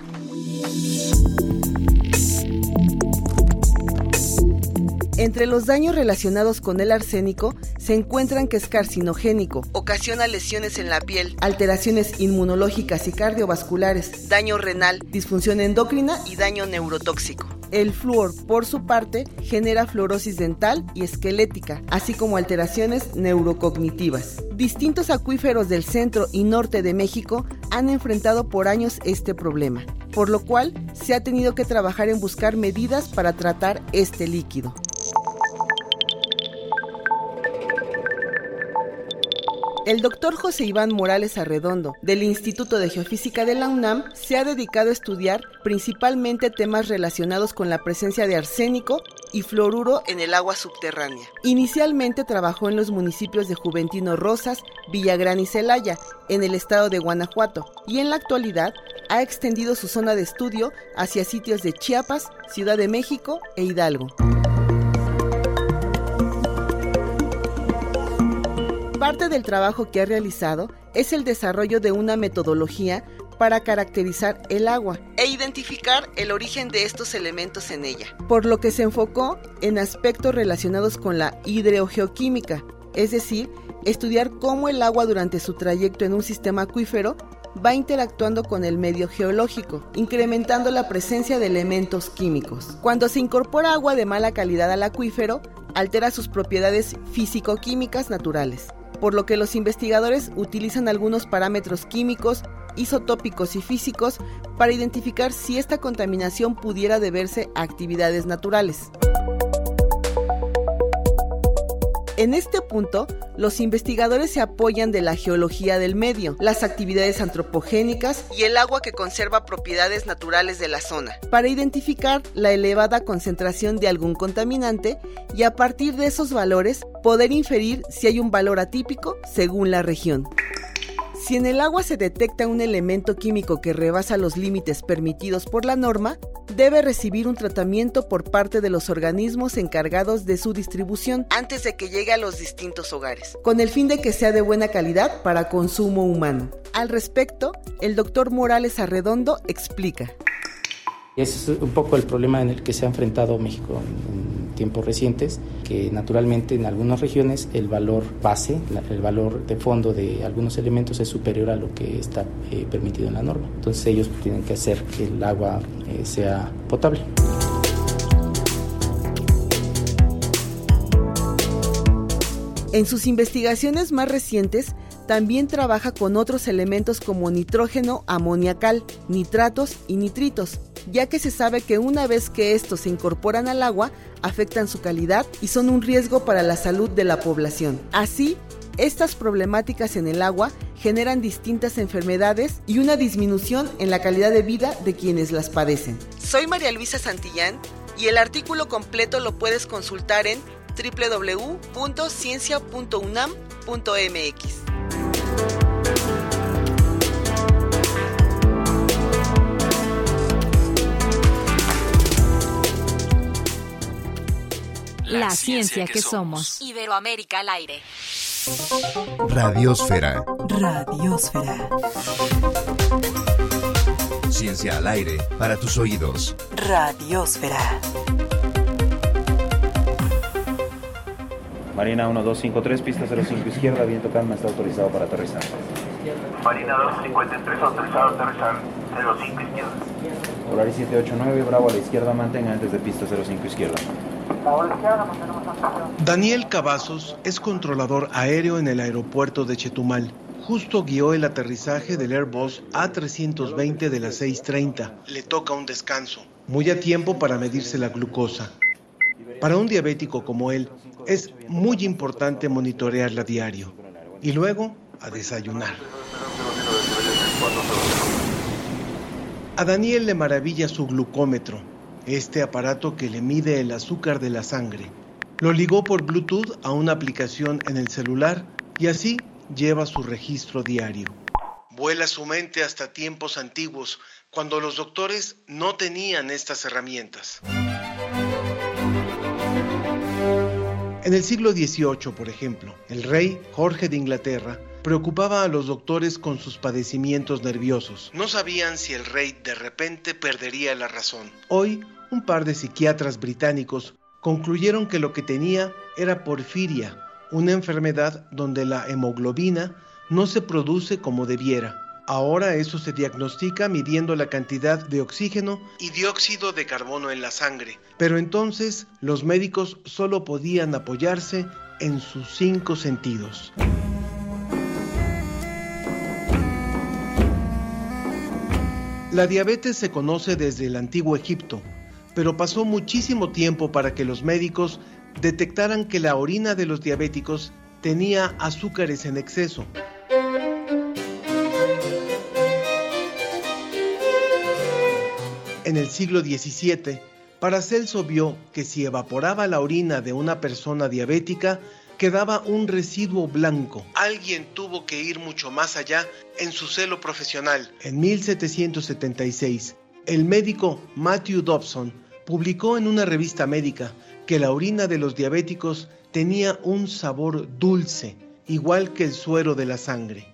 Entre los daños relacionados con el arsénico se encuentran que es carcinogénico, ocasiona lesiones en la piel, alteraciones inmunológicas y cardiovasculares, daño renal, disfunción endocrina y daño neurotóxico. El flúor, por su parte, genera fluorosis dental y esquelética, así como alteraciones neurocognitivas. Distintos acuíferos del centro y norte de México han enfrentado por años este problema, por lo cual se ha tenido que trabajar en buscar medidas para tratar este líquido. El doctor José Iván Morales Arredondo, del Instituto de Geofísica de la UNAM, se ha dedicado a estudiar principalmente temas relacionados con la presencia de arsénico y fluoruro en el agua subterránea. Inicialmente trabajó en los municipios de Juventino Rosas, Villagrán y Celaya, en el estado de Guanajuato, y en la actualidad ha extendido su zona de estudio hacia sitios de Chiapas, Ciudad de México e Hidalgo. Parte del trabajo que ha realizado es el desarrollo de una metodología para caracterizar el agua e identificar el origen de estos elementos en ella, por lo que se enfocó en aspectos relacionados con la hidrogeoquímica, es decir, estudiar cómo el agua durante su trayecto en un sistema acuífero va interactuando con el medio geológico, incrementando la presencia de elementos químicos. Cuando se incorpora agua de mala calidad al acuífero, altera sus propiedades físico-químicas naturales por lo que los investigadores utilizan algunos parámetros químicos, isotópicos y físicos para identificar si esta contaminación pudiera deberse a actividades naturales. En este punto, los investigadores se apoyan de la geología del medio, las actividades antropogénicas y el agua que conserva propiedades naturales de la zona, para identificar la elevada concentración de algún contaminante y a partir de esos valores poder inferir si hay un valor atípico según la región. Si en el agua se detecta un elemento químico que rebasa los límites permitidos por la norma, debe recibir un tratamiento por parte de los organismos encargados de su distribución antes de que llegue a los distintos hogares, con el fin de que sea de buena calidad para consumo humano. Al respecto, el doctor Morales Arredondo explica. Ese es un poco el problema en el que se ha enfrentado México en tiempos recientes, que naturalmente en algunas regiones el valor base, el valor de fondo de algunos elementos es superior a lo que está eh, permitido en la norma. Entonces ellos tienen que hacer que el agua eh, sea potable. En sus investigaciones más recientes, también trabaja con otros elementos como nitrógeno amoniacal, nitratos y nitritos, ya que se sabe que una vez que estos se incorporan al agua, afectan su calidad y son un riesgo para la salud de la población. Así, estas problemáticas en el agua generan distintas enfermedades y una disminución en la calidad de vida de quienes las padecen. Soy María Luisa Santillán y el artículo completo lo puedes consultar en www.ciencia.unam.mx. La, ciencia, que, somos. Iberoamérica al aire. Radiosfera. Radiosfera. Ciencia al aire para tus oídos. Radiosfera. Marina 1253, pista 05 izquierda, viento calma, está autorizado para aterrizar. Marina 253, autorizado a aterrizar 05 izquierda. Horario 789, Bravo a la izquierda, mantenga antes de pista 05 izquierda. Daniel Cavazos es controlador aéreo en el aeropuerto de Chetumal. Justo guió el aterrizaje del Airbus A320 de las 6.30. Le toca un descanso, muy a tiempo para medirse la glucosa. Para un diabético como él, es muy importante monitorearla diario. Y luego, a desayunar. A Daniel le maravilla su glucómetro, este aparato que le mide el azúcar de la sangre. Lo ligó por Bluetooth a una aplicación en el celular y así lleva su registro diario. Vuela su mente hasta tiempos antiguos, cuando los doctores no tenían estas herramientas. En el siglo XVIII, por ejemplo, el rey Jorge de Inglaterra preocupaba a los doctores con sus padecimientos nerviosos. No sabían si el rey de repente perdería la razón. Hoy, un par de psiquiatras británicos concluyeron que lo que tenía era porfiria, una enfermedad donde la hemoglobina no se produce como debiera. Ahora eso se diagnostica midiendo la cantidad de oxígeno y dióxido de carbono en la sangre. Pero entonces los médicos solo podían apoyarse en sus cinco sentidos. La diabetes se conoce desde el antiguo Egipto, pero pasó muchísimo tiempo para que los médicos detectaran que la orina de los diabéticos tenía azúcares en exceso. En el siglo XVII, Paracelso vio que si evaporaba la orina de una persona diabética, quedaba un residuo blanco. Alguien tuvo que ir mucho más allá en su celo profesional. En 1776, el médico Matthew Dobson publicó en una revista médica que la orina de los diabéticos tenía un sabor dulce, igual que el suero de la sangre.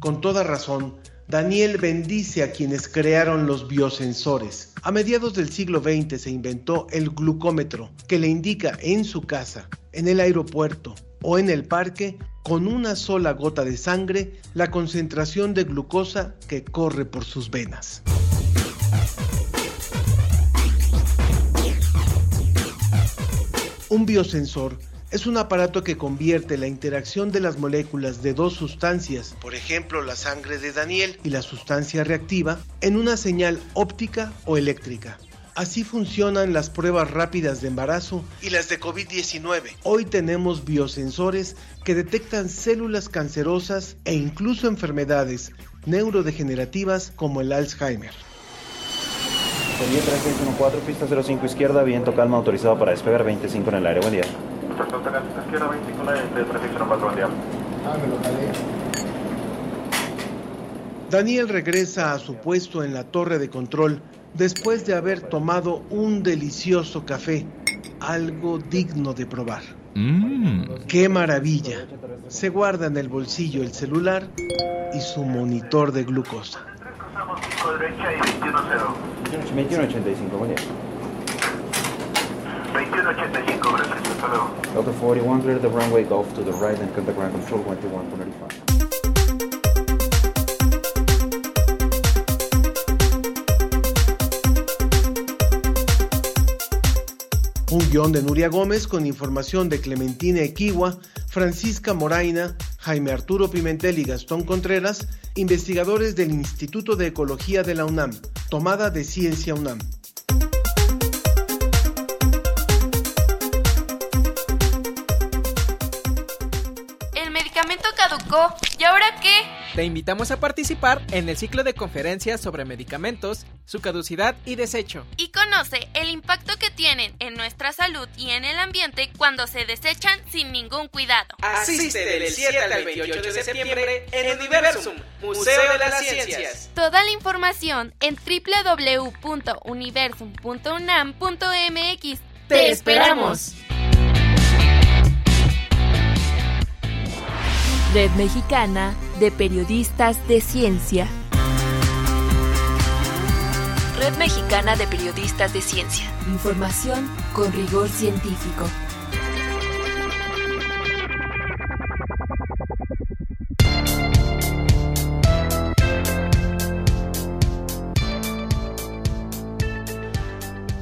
Con toda razón, Daniel bendice a quienes crearon los biosensores. A mediados del siglo XX se inventó el glucómetro, que le indica en su casa, en el aeropuerto o en el parque, con una sola gota de sangre, la concentración de glucosa que corre por sus venas. Un biosensor es un aparato que convierte la interacción de las moléculas de dos sustancias, por ejemplo la sangre de Daniel y la sustancia reactiva, en una señal óptica o eléctrica. Así funcionan las pruebas rápidas de embarazo y las de COVID-19. Hoy tenemos biosensores que detectan células cancerosas e incluso enfermedades neurodegenerativas como el Alzheimer. Sería 3614, pista 05 izquierda, viento calma, autorizado para despegar 25 en el aire. Buen día. Izquierda 25 de prefixo 4, buen día. Ah, me lo jalé. Daniel regresa a su puesto en la torre de control después de haber tomado un delicioso café, algo digno de probar. ¡Qué maravilla! Se guarda en el bolsillo el celular y su monitor de glucosa. Cruzamos 5 derecha y 21-0. 2185, buen día. 21-85, prefixo, hasta luego. Delta 41, clear the runway Golf to the right and contact ground control 121.95. Un guion de Nuria Gómez con información de Clementina Equigua, Francisca Moraina, Jaime Arturo Pimentel y Gastón Contreras, investigadores del Instituto de Ecología de la UNAM, tomada de Ciencia UNAM. ¿Y ahora qué? Te invitamos a participar en el ciclo de conferencias sobre medicamentos, su caducidad y desecho. Y conoce el impacto que tienen en nuestra salud y en el ambiente cuando se desechan sin ningún cuidado. Asiste del 7 al 28 de septiembre en Universum, Museo de las Ciencias. Toda la información en www.universum.unam.mx. ¡Te esperamos! Red Mexicana de Periodistas de Ciencia. Red Mexicana de Periodistas de Ciencia. Información con rigor científico.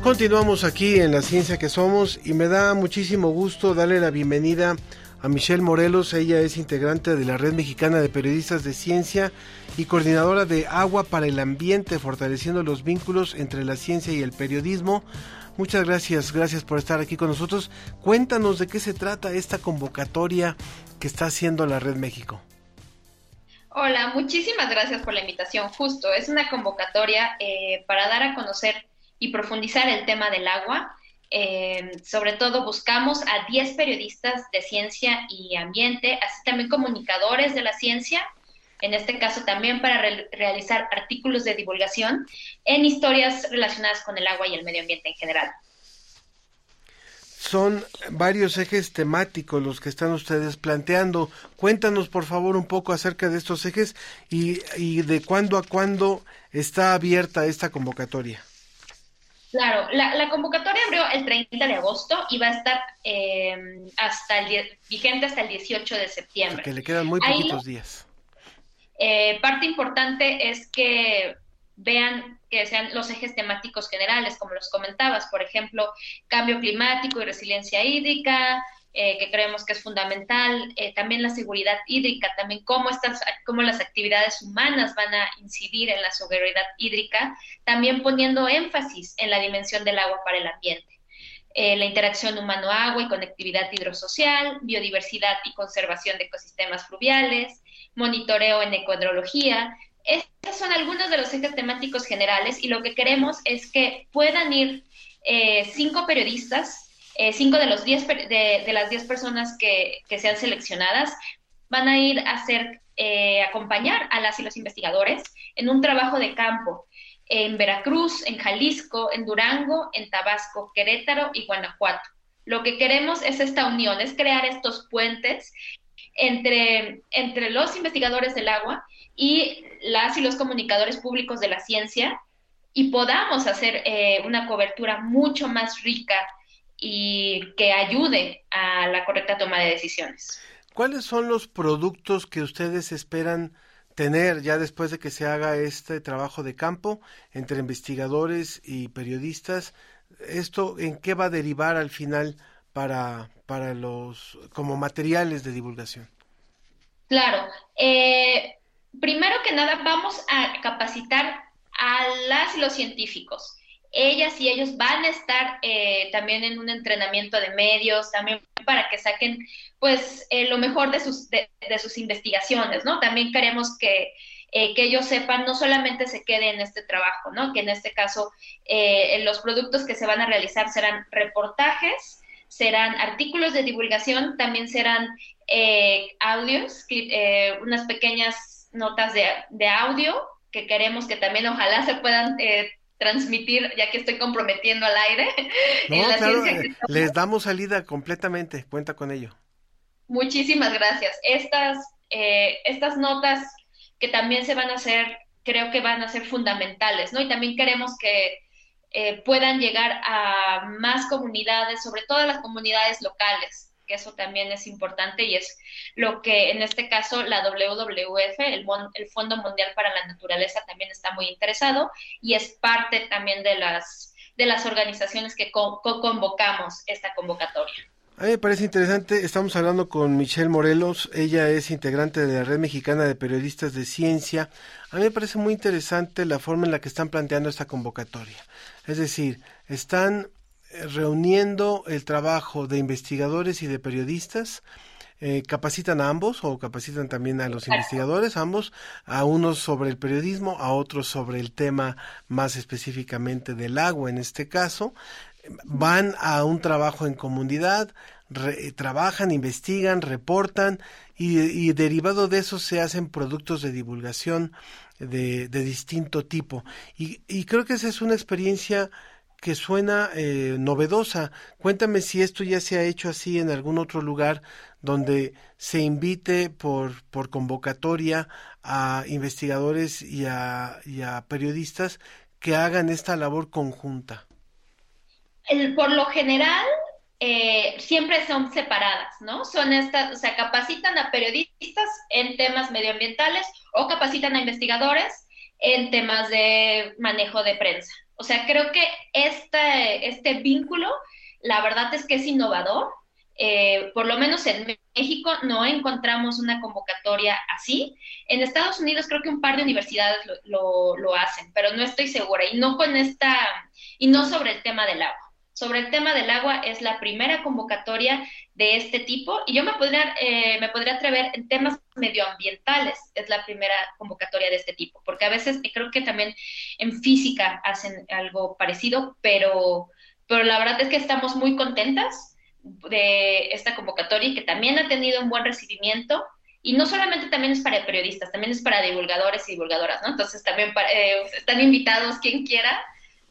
Continuamos aquí en La Ciencia que Somos y me da muchísimo gusto darle la bienvenida a Michelle Morelos. Ella es integrante de la Red Mexicana de Periodistas de Ciencia y coordinadora de Agua para el Ambiente, fortaleciendo los vínculos entre la ciencia y el periodismo. Muchas gracias, gracias por estar aquí con nosotros. Cuéntanos de qué se trata esta convocatoria que está haciendo la Red México. Hola, muchísimas gracias por la invitación. Justo, es una convocatoria eh, para dar a conocer y profundizar el tema del agua. Eh, sobre todo buscamos a 10 periodistas de ciencia y ambiente, así también comunicadores de la ciencia, en este caso también para realizar artículos de divulgación en historias relacionadas con el agua y el medio ambiente en general. Son varios ejes temáticos los que están ustedes planteando. Cuéntanos por favor un poco acerca de estos ejes y, y de cuándo a cuándo está abierta esta convocatoria. Claro, la, convocatoria abrió el 30 de agosto y va a estar eh, hasta el vigente hasta el 18 de septiembre. Que le quedan muy poquitos días. Eh, parte importante es que vean que sean los ejes temáticos generales, como los comentabas, por ejemplo, cambio climático y resiliencia hídrica, eh, que creemos que es fundamental, eh, también la seguridad hídrica, también cómo, estas, cómo las actividades humanas van a incidir en la seguridad hídrica, también poniendo énfasis en la dimensión del agua para el ambiente. Eh, la interacción humano-agua y conectividad hidrosocial, biodiversidad y conservación de ecosistemas fluviales, monitoreo en ecohidrología. Estos son algunos de los ejes temáticos generales y lo que queremos es que puedan ir cinco periodistas eh, cinco de, los diez, de, las diez personas que, sean seleccionadas van a ir a hacer, eh, acompañar a las y los investigadores en un trabajo de campo en Veracruz, en Jalisco, en Durango, en Tabasco, Querétaro y Guanajuato. Lo que queremos es esta unión, es crear estos puentes entre, entre los investigadores del agua y las y los comunicadores públicos de la ciencia y podamos hacer eh, una cobertura mucho más rica y que ayude a la correcta toma de decisiones. ¿Cuáles son los productos que ustedes esperan tener ya después de que se haga este trabajo de campo entre investigadores y periodistas? ¿Esto en qué va a derivar al final para, para los como materiales de divulgación? Claro. Eh, primero que nada, vamos a capacitar a las y los científicos ellas y ellos van a estar eh, también en un entrenamiento de medios, también para que saquen pues eh, lo mejor de sus, de, sus investigaciones, ¿no? También queremos que, eh, que ellos sepan, no solamente se quede en este trabajo, ¿no? Que en este caso los productos que se van a realizar serán reportajes, serán artículos de divulgación, también serán audios, unas pequeñas notas de, de, audio que queremos que también ojalá se puedan transmitir, ya que estoy comprometiendo al aire. No, claro, eh, les damos salida completamente, cuenta con ello. Muchísimas gracias. Estas, eh, estas notas que también se van a hacer, creo que van a ser fundamentales, ¿no? Y también queremos que eh, puedan llegar a más comunidades, sobre todo a las comunidades locales que eso también es importante y es lo que en este caso la WWF, el, el Fondo Mundial para la Naturaleza, también está muy interesado y es parte también de las, de las organizaciones que convocamos esta convocatoria. A mí me parece interesante, estamos hablando con Michelle Morelos, ella es integrante de la Red Mexicana de Periodistas de Ciencia. A mí me parece muy interesante la forma en la que están planteando esta convocatoria. Es decir, están reuniendo el trabajo de investigadores y de periodistas. Eh, capacitan a ambos o capacitan también a los investigadores, ambos, a unos sobre el periodismo, a otros sobre el tema más específicamente del agua en este caso. Van a un trabajo en comunidad, trabajan, investigan, reportan y, derivado de eso se hacen productos de divulgación de, de distinto tipo. Y, y creo que esa es una experiencia que suena eh, novedosa. Cuéntame si esto ya se ha hecho así en algún otro lugar donde se invite por, por convocatoria a investigadores y a, periodistas que hagan esta labor conjunta. Por lo general, eh, siempre son separadas, ¿no? Son estas, o sea, capacitan a periodistas en temas medioambientales o capacitan a investigadores en temas de manejo de prensa. O sea, creo que este, este vínculo, la verdad es que es innovador. Eh, por lo menos en México no encontramos una convocatoria así. En Estados Unidos creo que un par de universidades lo, lo, lo hacen, pero no estoy segura. Y no con esta, y no sobre el tema del agua sobre el tema del agua es la primera convocatoria de este tipo y yo me podría, eh, me podría atrever en temas medioambientales, es la primera convocatoria de este tipo, porque a veces creo que también en física hacen algo parecido, pero, pero la verdad es que estamos muy contentas de esta convocatoria y que también ha tenido un buen recibimiento y no solamente también es para periodistas, también es para divulgadores y divulgadoras, ¿no? Entonces también eh, están invitados quien quiera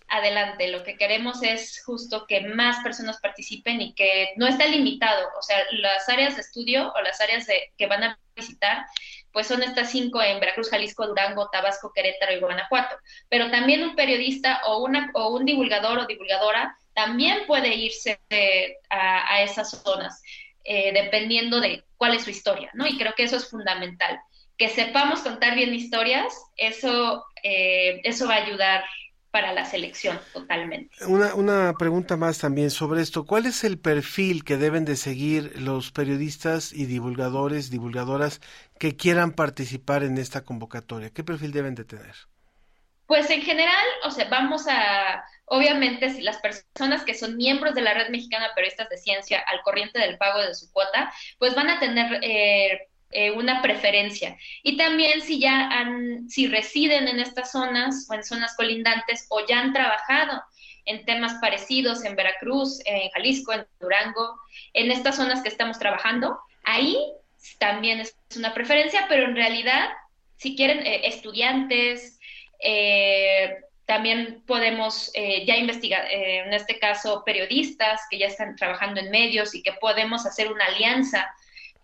adelante. Lo que queremos es justo que más personas participen y que no está limitado. O sea, las áreas de estudio o las áreas de, que van a visitar, pues son estas cinco en Veracruz, Jalisco, Durango, Tabasco, Querétaro y Guanajuato. Pero también un periodista o, una, o un divulgador o divulgadora también puede irse a, esas zonas, eh, dependiendo de cuál es su historia, ¿no? Y creo que eso es fundamental. Que sepamos contar bien historias, eso, eh, eso va a ayudar para la selección totalmente. Una, una pregunta más también sobre esto. ¿Cuál es el perfil que deben de seguir los periodistas y divulgadores, divulgadoras que quieran participar en esta convocatoria? ¿Qué perfil deben de tener? Pues en general, o sea, vamos a, obviamente, si las personas que son miembros de la Red Mexicana de Periodistas de Ciencia al corriente del pago de su cuota, pues van a tener eh, eh, una preferencia. Y también si ya han, si residen en estas zonas o en zonas colindantes o ya han trabajado en temas parecidos en Veracruz, en Jalisco, en Durango, en estas zonas que estamos trabajando, ahí también es una preferencia, pero en realidad, si quieren eh, estudiantes, eh, también podemos ya investigar, en este caso periodistas que ya están trabajando en medios y que podemos hacer una alianza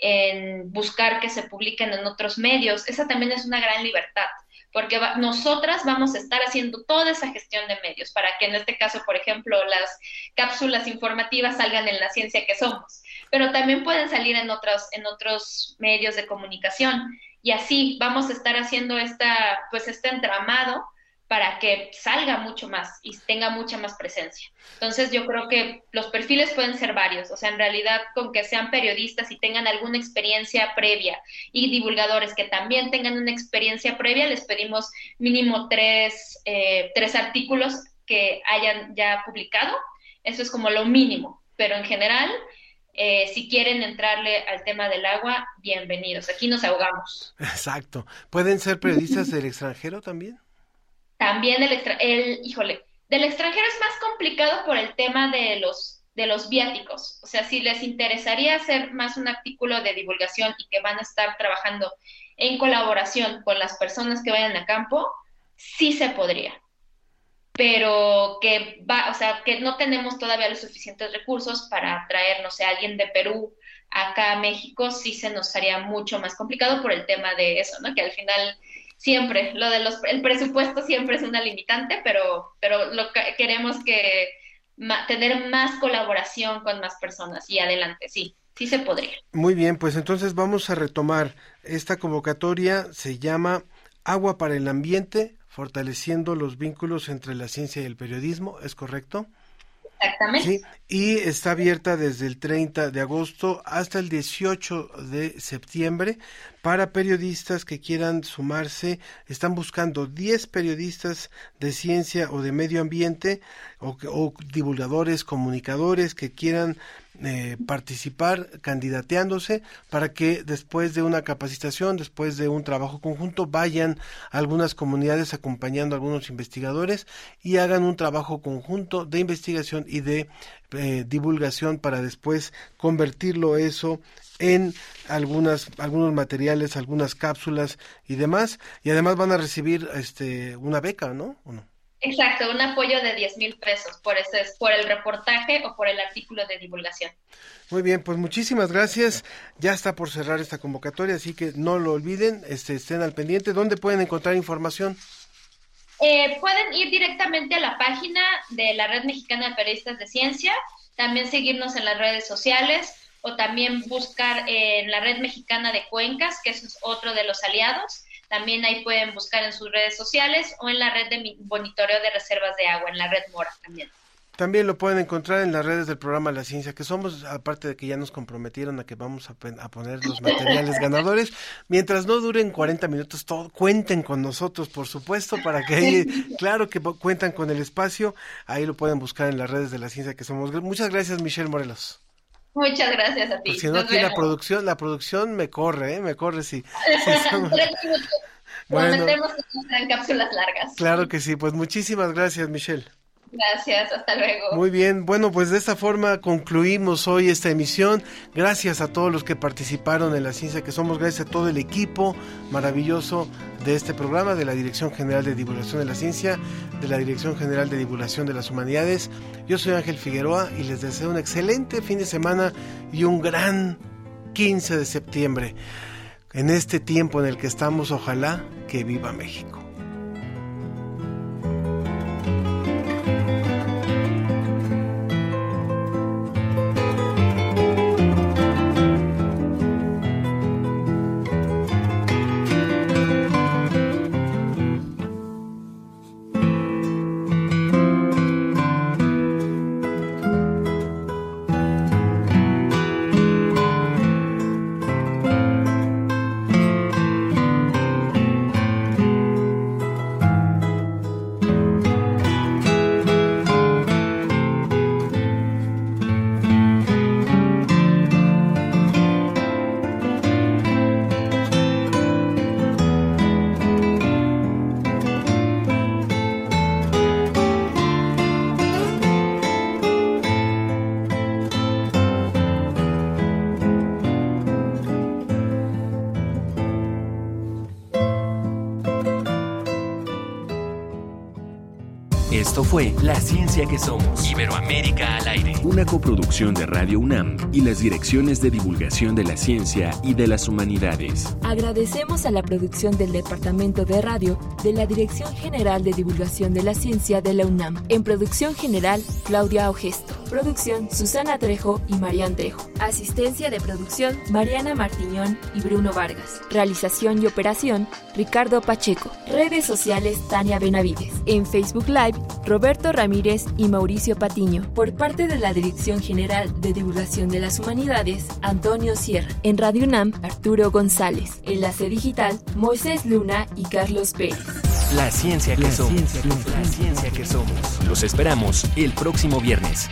en buscar que se publiquen en otros medios, esa también es una gran libertad, porque nosotras vamos a estar haciendo toda esa gestión de medios para que en este caso, por ejemplo, las cápsulas informativas salgan en la ciencia que somos, pero también pueden salir en otros, en otros medios de comunicación. Y así vamos a estar haciendo esta, pues este entramado para que salga mucho más y tenga mucha más presencia. Entonces yo creo que los perfiles pueden ser varios, o sea, en realidad con que sean periodistas y tengan alguna experiencia previa y divulgadores que también tengan una experiencia previa, les pedimos mínimo tres, eh, tres artículos que hayan ya publicado, eso es como lo mínimo, pero en general... Eh, si quieren entrarle al tema del agua, bienvenidos. Aquí nos ahogamos. Exacto. ¿Pueden ser periodistas del extranjero también? También el, el, híjole, del extranjero es más complicado por el tema de los, de los viáticos. O sea, si les interesaría hacer más un artículo de divulgación y que van a estar trabajando en colaboración con las personas que vayan a campo, sí se podría. Pero que va, o sea, que no tenemos todavía los suficientes recursos para traer, no sé, a alguien de Perú acá a México, sí se nos haría mucho más complicado por el tema de eso, ¿no? Que al final siempre, lo de los, el presupuesto siempre es una limitante, pero, pero lo que queremos que tener más colaboración con más personas y adelante, sí, sí se podría. Muy bien, pues entonces vamos a retomar esta convocatoria, se llama Agua para el Ambiente, fortaleciendo los vínculos entre la ciencia y el periodismo, ¿es correcto? Exactamente. y está abierta desde el 30 de agosto hasta el 18 de septiembre para periodistas que quieran sumarse. Están buscando 10 periodistas de ciencia o de medio ambiente o, o divulgadores, comunicadores que quieran eh, participar candidateándose para que después de una capacitación, después de un trabajo conjunto, vayan a algunas comunidades acompañando a algunos investigadores y hagan un trabajo conjunto de investigación y de eh, divulgación para después convertirlo eso en algunas algunos materiales, algunas cápsulas y demás y además van a recibir este una beca, ¿no? ¿O no? Exacto, un apoyo de 10 mil pesos por, ese, por el reportaje o por el artículo de divulgación. Muy bien, pues muchísimas gracias. Ya está por cerrar esta convocatoria, así que no lo olviden, este, estén al pendiente. ¿Dónde pueden encontrar información? Eh, pueden ir directamente a la página de la Red Mexicana de Periodistas de Ciencia, también seguirnos en las redes sociales o también buscar en la Red Mexicana de Cuencas, que es otro de los aliados También ahí pueden buscar en sus redes sociales o en la red de monitoreo de reservas de agua, en la red Mora también. También lo pueden encontrar en las redes del programa La Ciencia que Somos, aparte de que ya nos comprometieron a que vamos a, poner los materiales ganadores. Mientras no duren 40 minutos, todo, cuenten con nosotros, por supuesto, para que ahí, claro que cuentan con el espacio, ahí lo pueden buscar en las redes de La Ciencia que Somos. Muchas gracias, Michelle Morelos. Muchas gracias a ti. Porque si no, aquí la producción, la producción me corre, ¿eh? me corre si. bueno, metemos en cápsulas largas. Claro que sí, pues muchísimas gracias, Michelle. Gracias, hasta luego. Muy bien, bueno, pues de esta forma concluimos hoy esta emisión. Gracias a todos los que participaron en la ciencia que somos, gracias a todo el equipo maravilloso de este programa, de la Dirección General de Divulgación de la Ciencia, de la Dirección General de Divulgación de las Humanidades. Yo soy Ángel Figueroa y les deseo un excelente fin de semana y un gran 15 de septiembre. En este tiempo en el que estamos, ojalá que viva México. La Ciencia que Somos. Iberoamérica al aire. Una coproducción de Radio UNAM y las direcciones de divulgación de la ciencia y de las humanidades. Agradecemos a la producción del Departamento de Radio de la Dirección General de Divulgación de la Ciencia de la UNAM. En producción general, Claudia Ogesto. Producción, Susana Trejo y Marian Trejo. Asistencia de producción, Mariana Martiñón y Bruno Vargas. Realización y operación, Ricardo Pacheco. Redes sociales, Tania Benavides. En Facebook Live, Roberto Ramírez y Mauricio Patiño. Por parte de la Dirección General de Divulgación de las Humanidades, Antonio Sierra. En Radio UNAM, Arturo González. Enlace Digital, Moisés Luna y Carlos Pérez. La ciencia que somos. la ciencia que somos. Los esperamos el próximo viernes.